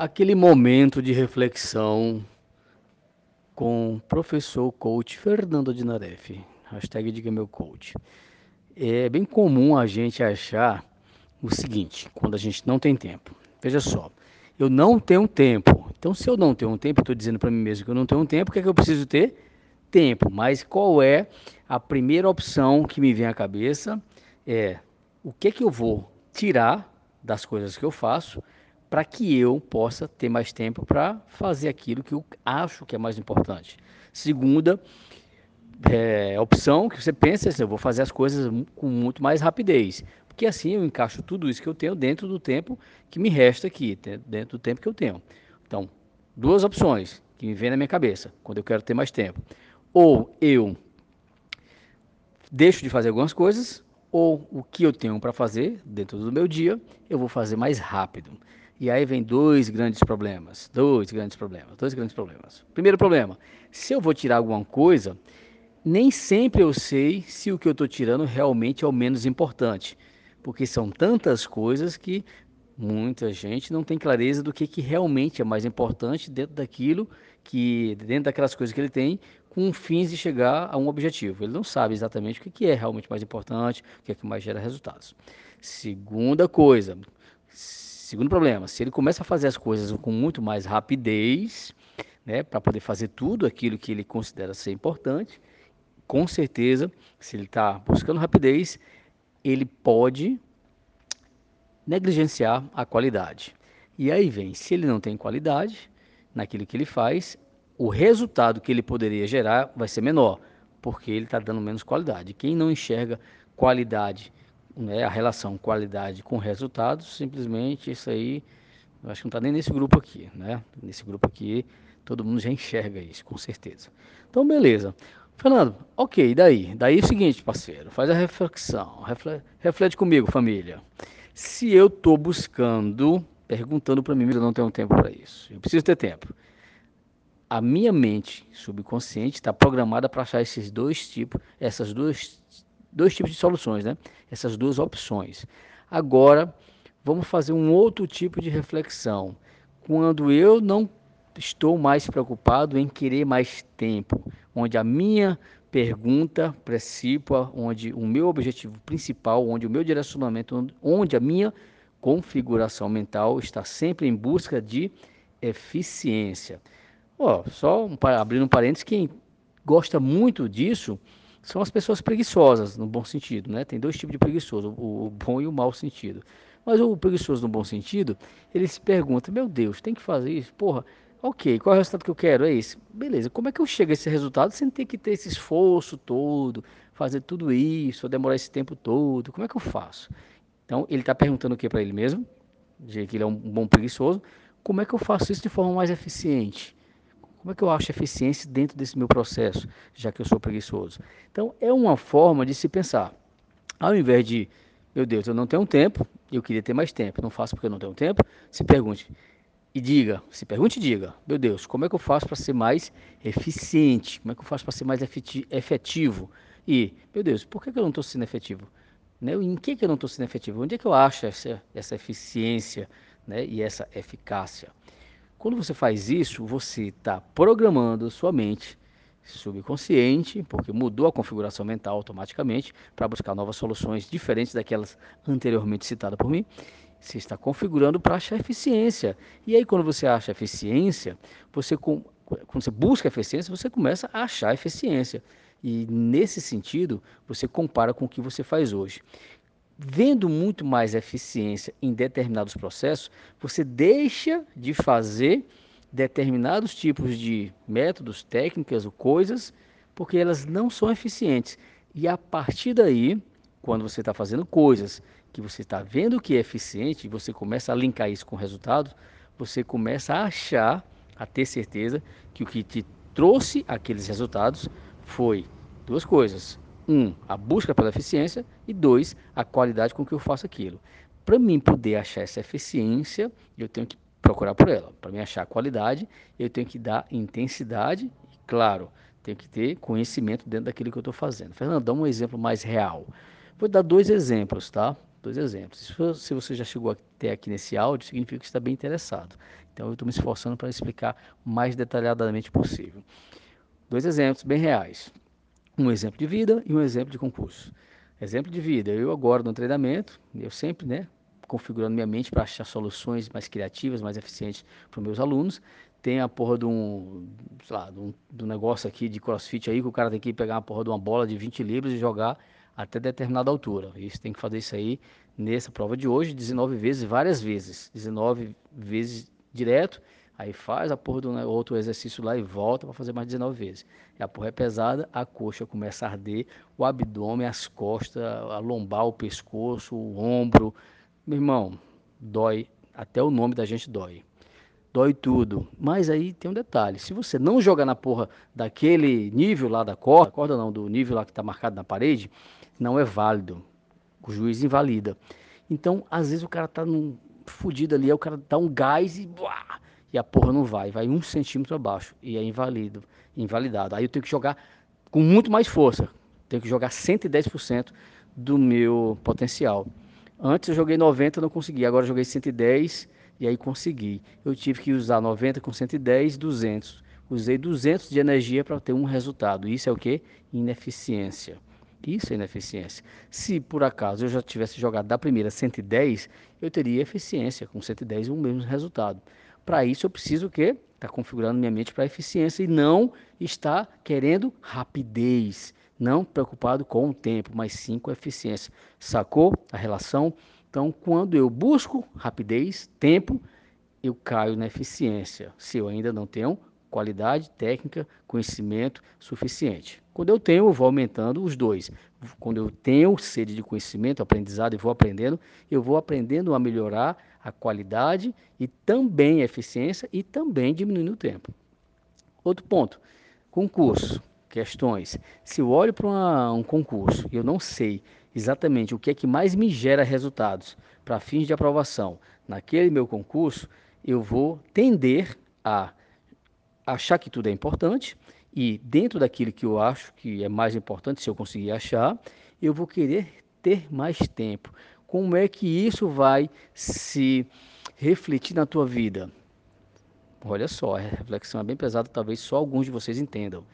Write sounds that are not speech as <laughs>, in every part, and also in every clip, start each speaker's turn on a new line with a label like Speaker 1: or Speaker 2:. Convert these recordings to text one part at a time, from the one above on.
Speaker 1: aquele momento de reflexão com o professor coach Fernando Dinaref, hashtag diga meu coach. É bem comum a gente achar o seguinte, quando a gente não tem tempo. Veja só, eu não tenho tempo. Então, se eu não tenho tempo, estou dizendo para mim mesmo que eu não tenho tempo, o que é que eu preciso ter? Tempo. Mas qual é a primeira opção que me vem à cabeça? É o que é que eu vou tirar das coisas que eu faço para que eu possa ter mais tempo para fazer aquilo que eu acho que é mais importante. Segunda é, opção que você pensa é assim, eu vou fazer as coisas com muito mais rapidez, porque assim eu encaixo tudo isso que eu tenho dentro do tempo que me resta aqui, dentro do tempo que eu tenho. Então, duas opções que me vêm na minha cabeça quando eu quero ter mais tempo. Ou eu deixo de fazer algumas coisas, ou o que eu tenho para fazer dentro do meu dia, eu vou fazer mais rápido. E aí vem dois grandes problemas, dois grandes problemas, dois grandes problemas. Primeiro problema, se eu vou tirar alguma coisa, nem sempre eu sei se o que eu estou tirando realmente é o menos importante, porque são tantas coisas que muita gente não tem clareza do que, que realmente é mais importante dentro daquilo que dentro daquelas coisas que ele tem com fins de chegar a um objetivo. Ele não sabe exatamente o que, que é realmente mais importante, o que é que mais gera resultados. Segunda coisa, Segundo problema, se ele começa a fazer as coisas com muito mais rapidez, né, para poder fazer tudo aquilo que ele considera ser importante, com certeza, se ele está buscando rapidez, ele pode negligenciar a qualidade. E aí vem, se ele não tem qualidade naquilo que ele faz, o resultado que ele poderia gerar vai ser menor, porque ele está dando menos qualidade. Quem não enxerga qualidade né, a relação qualidade com resultados, simplesmente isso aí, eu acho que não está nem nesse grupo aqui, né? Nesse grupo aqui, todo mundo já enxerga isso, com certeza. Então, beleza. Fernando, ok, daí? Daí é o seguinte, parceiro, faz a reflexão, reflete, reflete comigo, família. Se eu estou buscando, perguntando para mim, eu não tenho tempo para isso, eu preciso ter tempo. A minha mente subconsciente está programada para achar esses dois tipos, essas duas dois tipos de soluções, né? Essas duas opções. Agora, vamos fazer um outro tipo de reflexão. Quando eu não estou mais preocupado em querer mais tempo, onde a minha pergunta principal, onde o meu objetivo principal, onde o meu direcionamento, onde a minha configuração mental está sempre em busca de eficiência. Ó, só um, abrindo um parênteses, quem gosta muito disso são as pessoas preguiçosas, no bom sentido, né? Tem dois tipos de preguiçoso, o, bom e o mau sentido. Mas o preguiçoso no bom sentido, ele se pergunta, meu Deus, tem que fazer isso? Porra, ok, qual é o resultado que eu quero? É esse. Beleza, como é que eu chego a esse resultado sem ter que ter esse esforço todo, fazer tudo isso, demorar esse tempo todo? Como é que eu faço? Então, ele está perguntando o que para ele mesmo? De que ele é um bom preguiçoso. Como é que eu faço isso de forma mais eficiente? Como é que eu acho eficiência dentro desse meu processo, já que eu sou preguiçoso? Então, é uma forma de se pensar. Ao invés de, meu Deus, eu não tenho tempo, eu queria ter mais tempo, não faço porque eu não tenho tempo, se pergunte e diga, se pergunte e diga, meu Deus, como é que eu faço para ser mais eficiente? Como é que eu faço para ser mais efetivo? E, meu Deus, por que, eu não estou sendo efetivo? Né? Em que, que eu não estou sendo efetivo? Onde é que eu acho essa, essa eficiência né? e essa eficácia? Quando você faz isso, você está programando sua mente subconsciente, porque mudou a configuração mental automaticamente para buscar novas soluções diferentes daquelas anteriormente citadas por mim. Você está configurando para achar eficiência. E aí, quando você acha eficiência, você quando você busca eficiência, você começa a achar eficiência. E nesse sentido, você compara com o que você faz hoje vendo muito mais eficiência em determinados processos, você deixa de fazer determinados tipos de métodos, técnicas ou coisas, porque elas não são eficientes. E a partir daí, quando você está fazendo coisas que você está vendo que é eficiente, você começa a linkar isso com resultados, você começa a achar, a ter certeza que o que te trouxe aqueles resultados foi duas coisas: um, a busca pela eficiência e dois, a qualidade com que eu faço aquilo. Para mim poder achar essa eficiência, eu tenho que procurar por ela. Para mim achar a qualidade, eu tenho que dar intensidade e, claro, tenho que ter conhecimento dentro daquilo que eu estou fazendo. Fernando, dá um exemplo mais real. Vou dar dois exemplos, tá? Dois exemplos. Se você já chegou até aqui nesse áudio, significa que está bem interessado. Então eu estou me esforçando para explicar o mais detalhadamente possível. Dois exemplos bem reais. Um exemplo de vida e um exemplo de concurso. Exemplo de vida, eu agora no treinamento, eu sempre, né, configurando minha mente para achar soluções mais criativas, mais eficientes para os meus alunos. Tem a porra de um, sei lá, de um, de um negócio aqui de crossfit aí que o cara tem que pegar uma porra de uma bola de 20 libras e jogar até determinada altura. Isso tem que fazer isso aí nessa prova de hoje, 19 vezes, várias vezes. 19 vezes direto, aí faz a porra do outro exercício lá e volta para fazer mais 19 vezes. E a porra é pesada, a coxa começa a arder, o abdômen, as costas, a lombar, o pescoço, o ombro, meu irmão, dói, até o nome da gente dói. Dói tudo. Mas aí tem um detalhe: se você não jogar na porra daquele nível lá da corda, corda não, do nível lá que está marcado na parede, não é válido. O juiz invalida. Então, às vezes o cara tá num fudido ali, aí o cara dá um gás e, e a porra não vai, vai um centímetro abaixo e é invalido, invalidado. Aí eu tenho que jogar com muito mais força, tenho que jogar 110% do meu potencial. Antes eu joguei 90, não consegui. Agora eu joguei 110 e aí consegui. Eu tive que usar 90 com 110, 200. Usei 200 de energia para ter um resultado. Isso é o que? Ineficiência. Isso é ineficiência. Se por acaso eu já tivesse jogado da primeira 110, eu teria eficiência com 110 e o mesmo resultado. Para isso eu preciso o quê? Estar tá configurando minha mente para eficiência e não estar querendo rapidez não preocupado com o tempo, mas sim com a eficiência. Sacou a relação? Então, quando eu busco rapidez, tempo, eu caio na eficiência, se eu ainda não tenho qualidade técnica, conhecimento suficiente. Quando eu tenho, eu vou aumentando os dois. Quando eu tenho sede de conhecimento, aprendizado e vou aprendendo, eu vou aprendendo a melhorar a qualidade e também a eficiência e também diminuindo o tempo. Outro ponto, concurso questões. Se eu olho para um concurso e eu não sei exatamente o que é que mais me gera resultados para fins de aprovação naquele meu concurso, eu vou tender a achar que tudo é importante e dentro daquilo que eu acho que é mais importante, se eu conseguir achar, eu vou querer ter mais tempo. Como é que isso vai se refletir na tua vida? Olha só, a reflexão é bem pesada, talvez só alguns de vocês entendam.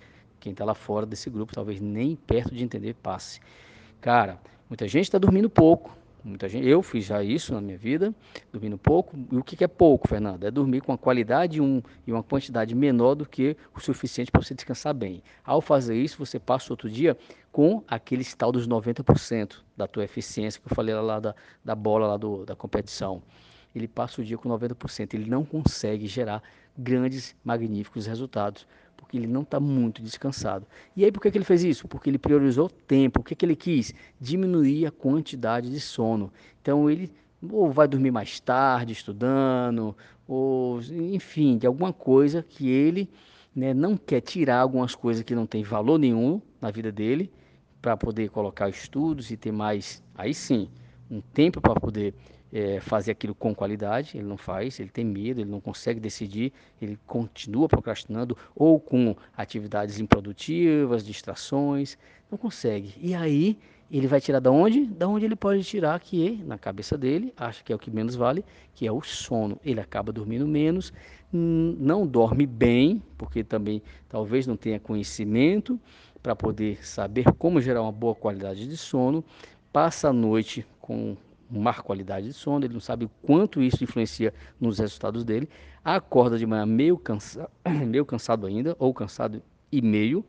Speaker 1: Quem está lá fora desse grupo talvez nem perto de entender passe. Cara, muita gente está dormindo pouco. Muita gente, eu fiz já isso na minha vida, dormindo pouco. E o que, é pouco, Fernando? É dormir com uma qualidade um, e uma quantidade menor do que o suficiente para você descansar bem. Ao fazer isso, você passa outro dia com aquele tal dos 90% da tua eficiência que eu falei lá da, da bola lá do, da competição. Ele passa o dia com 90%. Ele não consegue gerar grandes, magníficos resultados porque ele não está muito descansado. E aí por que, que ele fez isso? Porque ele priorizou tempo. O que, que ele quis? Diminuir a quantidade de sono. Então ele ou vai dormir mais tarde estudando, ou enfim, de alguma coisa que ele né, não quer tirar algumas coisas que não tem valor nenhum na vida dele para poder colocar estudos e ter mais, aí sim, um tempo para poder é, fazer aquilo com qualidade, ele não faz, ele tem medo, ele não consegue decidir, ele continua procrastinando ou com atividades improdutivas, distrações, não consegue. E aí ele vai tirar da onde? Da onde ele pode tirar que na cabeça dele acha que é o que menos vale, que é o sono. Ele acaba dormindo menos, não dorme bem, porque também talvez não tenha conhecimento para poder saber como gerar uma boa qualidade de sono, passa a noite com má qualidade de sono, ele não sabe o quanto isso influencia nos resultados dele, acorda de manhã meio, cansa, <coughs> meio cansado ainda, ou cansado e meio,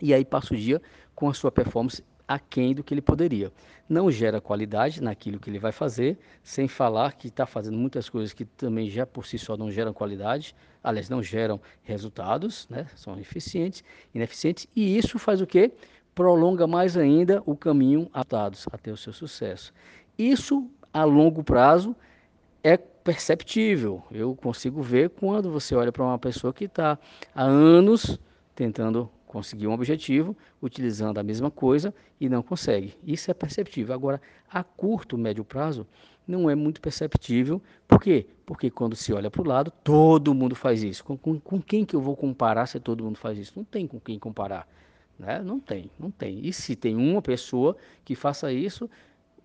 Speaker 1: e aí passa o dia com a sua performance aquém do que ele poderia. Não gera qualidade naquilo que ele vai fazer, sem falar que está fazendo muitas coisas que também já por si só não geram qualidade, aliás, não geram resultados, né? são eficientes, ineficientes, e isso faz o quê? Prolonga mais ainda o caminho atados até o seu sucesso. Isso a longo prazo é perceptível. Eu consigo ver quando você olha para uma pessoa que está há anos tentando conseguir um objetivo, utilizando a mesma coisa e não consegue. Isso é perceptível. Agora, a curto, médio prazo, não é muito perceptível. Por quê? Porque quando se olha para o lado, todo mundo faz isso. Com, com, com, quem que eu vou comparar se todo mundo faz isso? Não tem com quem comparar. Né? Não tem, não tem. E se tem uma pessoa que faça isso,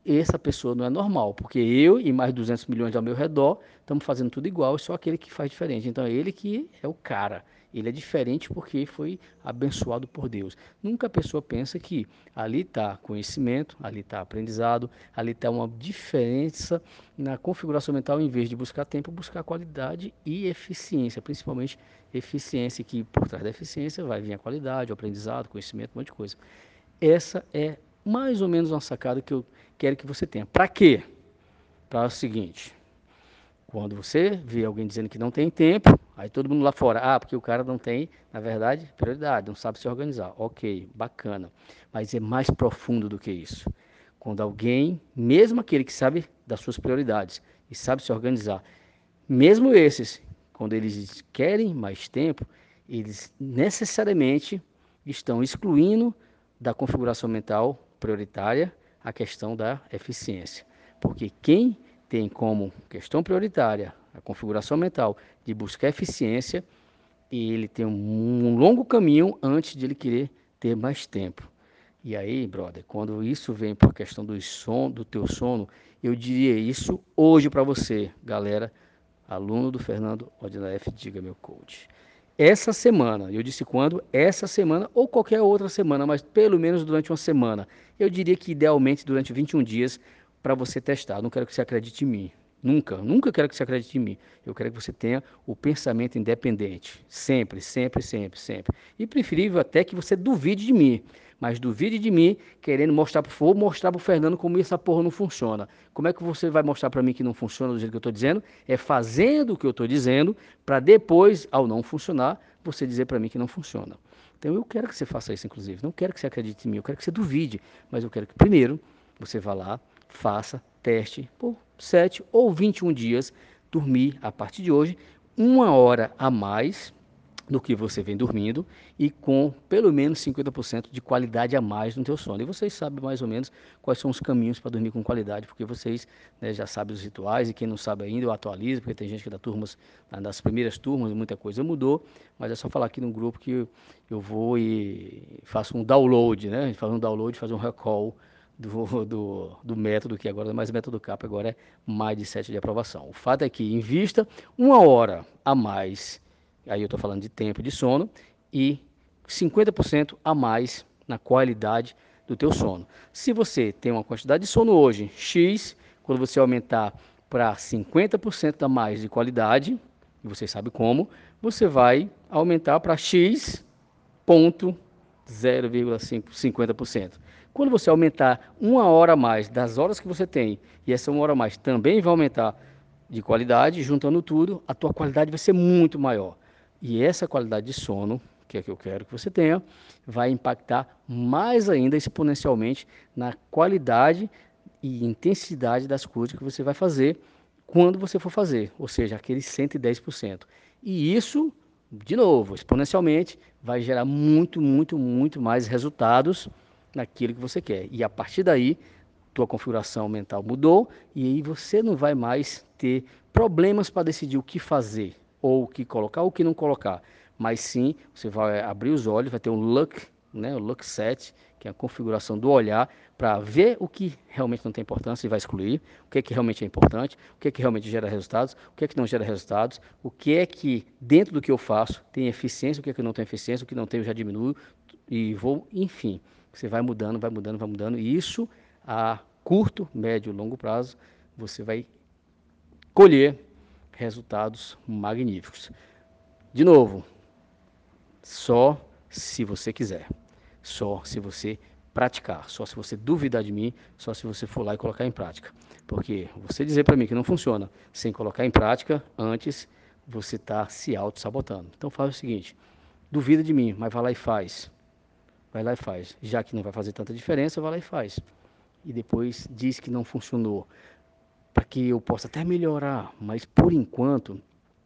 Speaker 1: essa pessoa não é normal, porque eu e mais 200 milhões ao meu redor estamos fazendo tudo igual, só aquele que faz diferente. Então, é ele que é o cara. Ele é diferente porque foi abençoado por Deus. Nunca a pessoa pensa que ali está conhecimento, ali está aprendizado, ali está uma diferença na configuração mental, em vez de buscar tempo, buscar qualidade e eficiência, principalmente eficiência, que por trás da eficiência vai vir a qualidade, o aprendizado, conhecimento, um monte de coisa. Essa é mais ou menos uma sacada que eu que você tenha. Para quê? Para o seguinte: quando você vê alguém dizendo que não tem tempo, aí todo mundo lá fora, ah, porque o cara não tem, na verdade, prioridade, não sabe se organizar. Ok, bacana. Mas é mais profundo do que isso. Quando alguém, mesmo aquele que sabe das suas prioridades e sabe se organizar, mesmo esses, quando eles querem mais tempo, eles necessariamente estão excluindo da configuração mental prioritária a questão da eficiência. Porque quem tem como questão prioritária a configuração mental de buscar eficiência ele tem um, longo caminho antes de ele querer ter mais tempo. E aí, brother, quando isso vem por questão do sono, do teu sono, eu diria isso hoje para você, galera, aluno do Fernando Odinaf, diga meu coach. Essa semana, eu disse quando? Essa semana ou qualquer outra semana, mas pelo menos durante uma semana. Eu diria que idealmente durante 21 dias para você testar. Não quero que você acredite em mim. Nunca, nunca quero que você acredite em mim. Eu quero que você tenha o pensamento independente. Sempre, sempre, sempre, sempre. E preferível até que você duvide de mim. Mas duvide de mim querendo mostrar para o mostrar para o Fernando como essa porra não funciona. Como é que você vai mostrar para mim que não funciona do jeito que eu estou dizendo? É fazendo o que eu estou dizendo para depois, ao não funcionar, você dizer para mim que não funciona. Então eu quero que você faça isso, inclusive. Não quero que você acredite em mim, eu quero que você duvide. Mas eu quero que primeiro você vá lá, faça teste por 7 ou 21 dias, dormir a partir de hoje uma hora a mais do que você vem dormindo e com pelo menos 50% de qualidade a mais no teu sono. E vocês sabem mais ou menos quais são os caminhos para dormir com qualidade, porque vocês né, já sabem os rituais e quem não sabe ainda eu atualizo, porque tem gente que dá turmas, nas primeiras turmas muita coisa mudou, mas é só falar aqui no grupo que eu vou e faço um download, né? A gente faz um download, faz um recall do, <laughs> do, do, método, que agora não é mais método CAP, agora é mais de 7 de aprovação. O fato é que invista uma hora a mais, aí eu estou falando de tempo de sono, e 50% a mais na qualidade do teu sono. Se você tem uma quantidade de sono hoje, X, quando você aumentar para 50% a mais de qualidade, e você sabe como, você vai aumentar para X ponto 0,50%. Quando você aumentar uma hora a mais das horas que você tem, e essa uma hora a mais também vai aumentar de qualidade, juntando tudo, a tua qualidade vai ser muito maior. E essa qualidade de sono, que é que eu quero que você tenha, vai impactar mais ainda exponencialmente na qualidade e intensidade das coisas que você vai fazer quando você for fazer, ou seja, aqueles 110%. E isso, de novo, exponencialmente, vai gerar muito, muito, muito mais resultados naquilo que você quer. E a partir daí, tua configuração mental mudou e aí você não vai mais ter problemas para decidir o que fazer, ou o que colocar ou o que não colocar. Mas sim, você vai abrir os olhos, vai ter um look, né, o look set, que é a configuração do olhar, para ver o que realmente não tem importância e vai excluir, o que é que realmente é importante, o que é que realmente gera resultados, o que é que não gera resultados, o que é que dentro do que eu faço tem eficiência, o que é que não tem eficiência, o que não tem eu já diminuo e vou, enfim. Você vai mudando, vai mudando, vai mudando. E isso, a curto, médio e longo prazo, você vai colher resultados magníficos. De novo, só se você quiser, só se você praticar, só se você duvidar de mim, só se você for lá e colocar em prática. Porque você dizer para mim que não funciona sem colocar em prática, antes você está se auto-sabotando. Então faz o seguinte, duvida de mim, mas vai lá e faz. Vai lá e faz. Já que não vai fazer tanta diferença, vai lá e faz. E depois diz que não funcionou. Para que eu possa até melhorar. Mas por enquanto,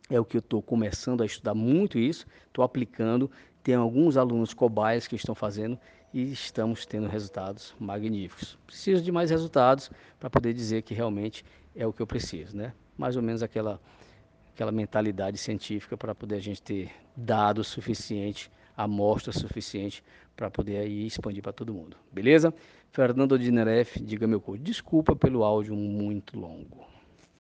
Speaker 1: é o que eu estou começando a estudar muito isso. Estou aplicando. Tem alguns alunos cobaias que estão fazendo e estamos tendo resultados magníficos. Preciso de mais resultados para poder dizer que realmente é o que eu preciso, né? Mais ou menos aquela aquela mentalidade científica para poder a gente ter dados suficientes, amostra suficiente para poder aí expandir para todo mundo. Beleza? Fernando Dineref, diga meu coach, desculpa pelo áudio muito longo.